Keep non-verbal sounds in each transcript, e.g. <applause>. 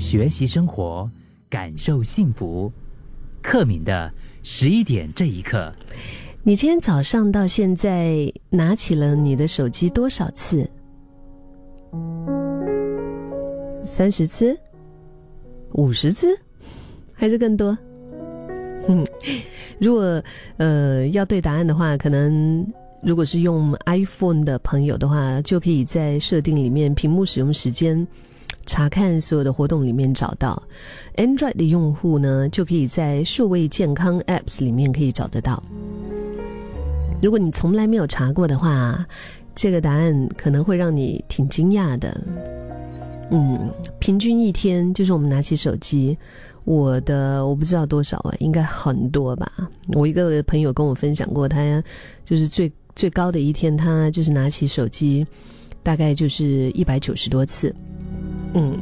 学习生活，感受幸福。克敏的十一点这一刻，你今天早上到现在拿起了你的手机多少次？三十次？五十次？还是更多？嗯，如果呃要对答案的话，可能如果是用 iPhone 的朋友的话，就可以在设定里面屏幕使用时间查看所有的活动里面找到。Android 的用户呢，就可以在数位健康 Apps 里面可以找得到。如果你从来没有查过的话，这个答案可能会让你挺惊讶的。嗯，平均一天就是我们拿起手机，我的我不知道多少啊，应该很多吧。我一个朋友跟我分享过，他就是最最高的一天，他就是拿起手机，大概就是一百九十多次。嗯，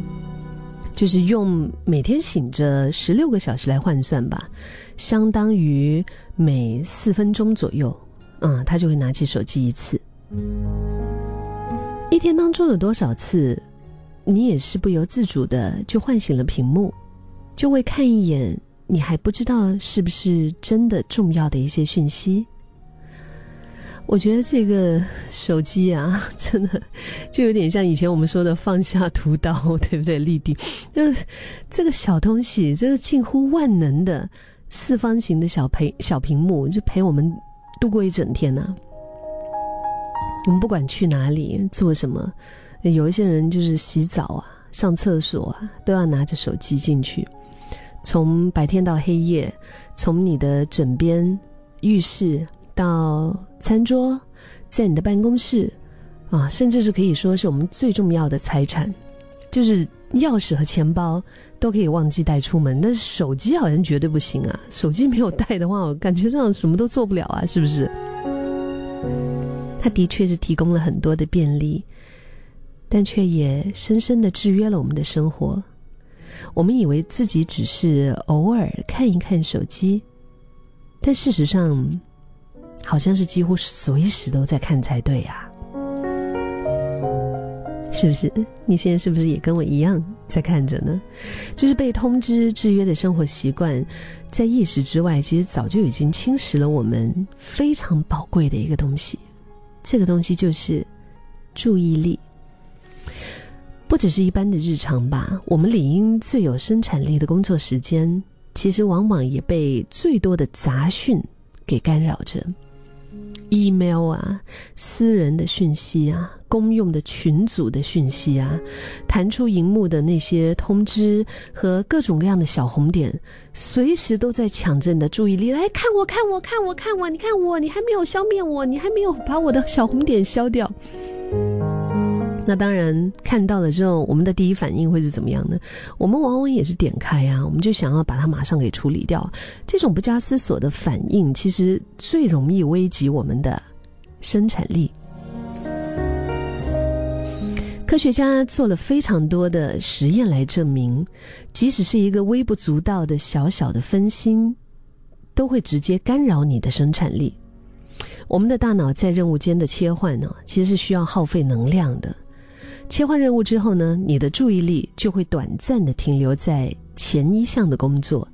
就是用每天醒着十六个小时来换算吧，相当于每四分钟左右，嗯，他就会拿起手机一次。一天当中有多少次？你也是不由自主的就唤醒了屏幕，就会看一眼你还不知道是不是真的重要的一些讯息。我觉得这个手机啊，<laughs> 真的就有点像以前我们说的放下屠刀，对不对？立地，就是这个小东西，这个近乎万能的四方形的小陪小屏幕，就陪我们度过一整天呢。我们不管去哪里做什么。有一些人就是洗澡啊、上厕所啊，都要拿着手机进去。从白天到黑夜，从你的枕边、浴室到餐桌，在你的办公室，啊，甚至是可以说是我们最重要的财产，就是钥匙和钱包都可以忘记带出门，但是手机好像绝对不行啊！手机没有带的话，我感觉上什么都做不了啊，是不是？它的确是提供了很多的便利。但却也深深的制约了我们的生活。我们以为自己只是偶尔看一看手机，但事实上，好像是几乎随时都在看才对呀。是不是？你现在是不是也跟我一样在看着呢？就是被通知制约的生活习惯，在意识之外，其实早就已经侵蚀了我们非常宝贵的一个东西。这个东西就是注意力。不只是一般的日常吧，我们理应最有生产力的工作时间，其实往往也被最多的杂讯给干扰着。Email 啊，私人的讯息啊，公用的群组的讯息啊，弹出荧幕的那些通知和各种各样的小红点，随时都在抢着你的注意力。来看我，看我，看我，看我，你看我，你还没有消灭我，你还没有把我的小红点消掉。那当然，看到了之后，我们的第一反应会是怎么样呢？我们往往也是点开啊，我们就想要把它马上给处理掉。这种不加思索的反应，其实最容易危及我们的生产力。科学家做了非常多的实验来证明，即使是一个微不足道的小小的分心，都会直接干扰你的生产力。我们的大脑在任务间的切换呢，其实是需要耗费能量的。切换任务之后呢，你的注意力就会短暂的停留在前一项的工作，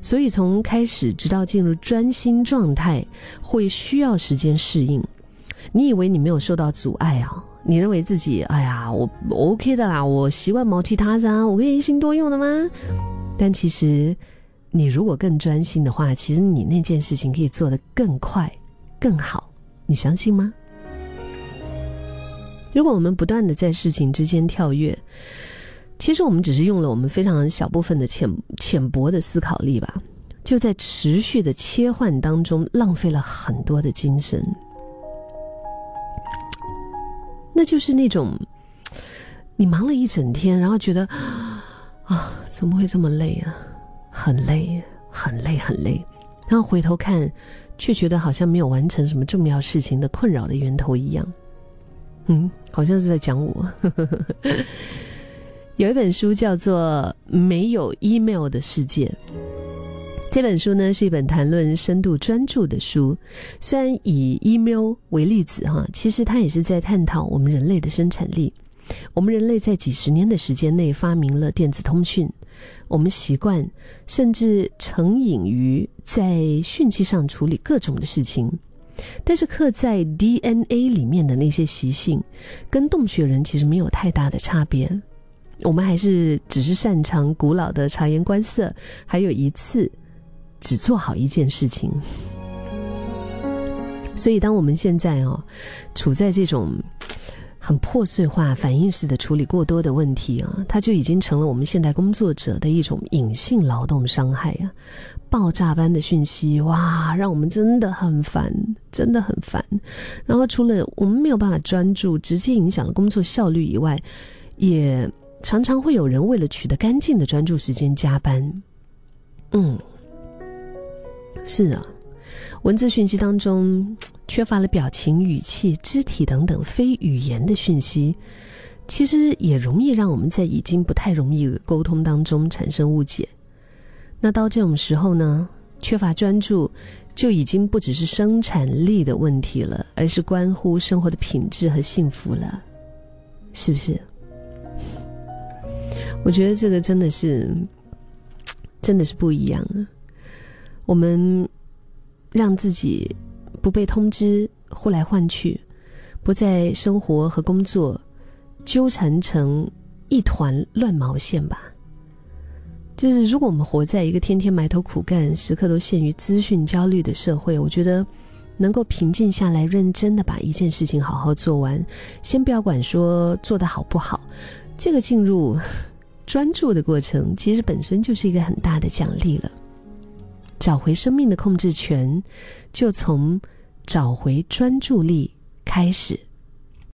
所以从开始直到进入专心状态，会需要时间适应。你以为你没有受到阻碍啊？你认为自己哎呀，我 OK 的啦，我习惯毛其他啊，我可以一心多用的吗？但其实，你如果更专心的话，其实你那件事情可以做得更快、更好。你相信吗？如果我们不断的在事情之间跳跃，其实我们只是用了我们非常小部分的浅浅薄的思考力吧，就在持续的切换当中浪费了很多的精神。那就是那种你忙了一整天，然后觉得啊，怎么会这么累啊？很累，很累，很累，然后回头看，却觉得好像没有完成什么重要事情的困扰的源头一样。嗯，好像是在讲我。<laughs> 有一本书叫做《没有 email 的世界》，这本书呢是一本谈论深度专注的书。虽然以 email 为例子哈，其实它也是在探讨我们人类的生产力。我们人类在几十年的时间内发明了电子通讯，我们习惯甚至成瘾于在讯息上处理各种的事情。但是刻在 DNA 里面的那些习性，跟洞穴人其实没有太大的差别。我们还是只是擅长古老的察言观色，还有一次只做好一件事情。所以，当我们现在哦，处在这种很破碎化、反应式的处理过多的问题啊，它就已经成了我们现代工作者的一种隐性劳动伤害啊！爆炸般的讯息，哇，让我们真的很烦，真的很烦。然后，除了我们没有办法专注，直接影响了工作效率以外，也常常会有人为了取得干净的专注时间加班。嗯，是啊。文字讯息当中缺乏了表情、语气、肢体等等非语言的讯息，其实也容易让我们在已经不太容易沟通当中产生误解。那到这种时候呢，缺乏专注就已经不只是生产力的问题了，而是关乎生活的品质和幸福了，是不是？我觉得这个真的是，真的是不一样啊，我们。让自己不被通知呼来唤去，不在生活和工作纠缠成一团乱毛线吧。就是如果我们活在一个天天埋头苦干、时刻都陷于资讯焦虑的社会，我觉得能够平静下来，认真的把一件事情好好做完，先不要管说做的好不好，这个进入 <laughs> 专注的过程，其实本身就是一个很大的奖励了。找回生命的控制权，就从找回专注力开始。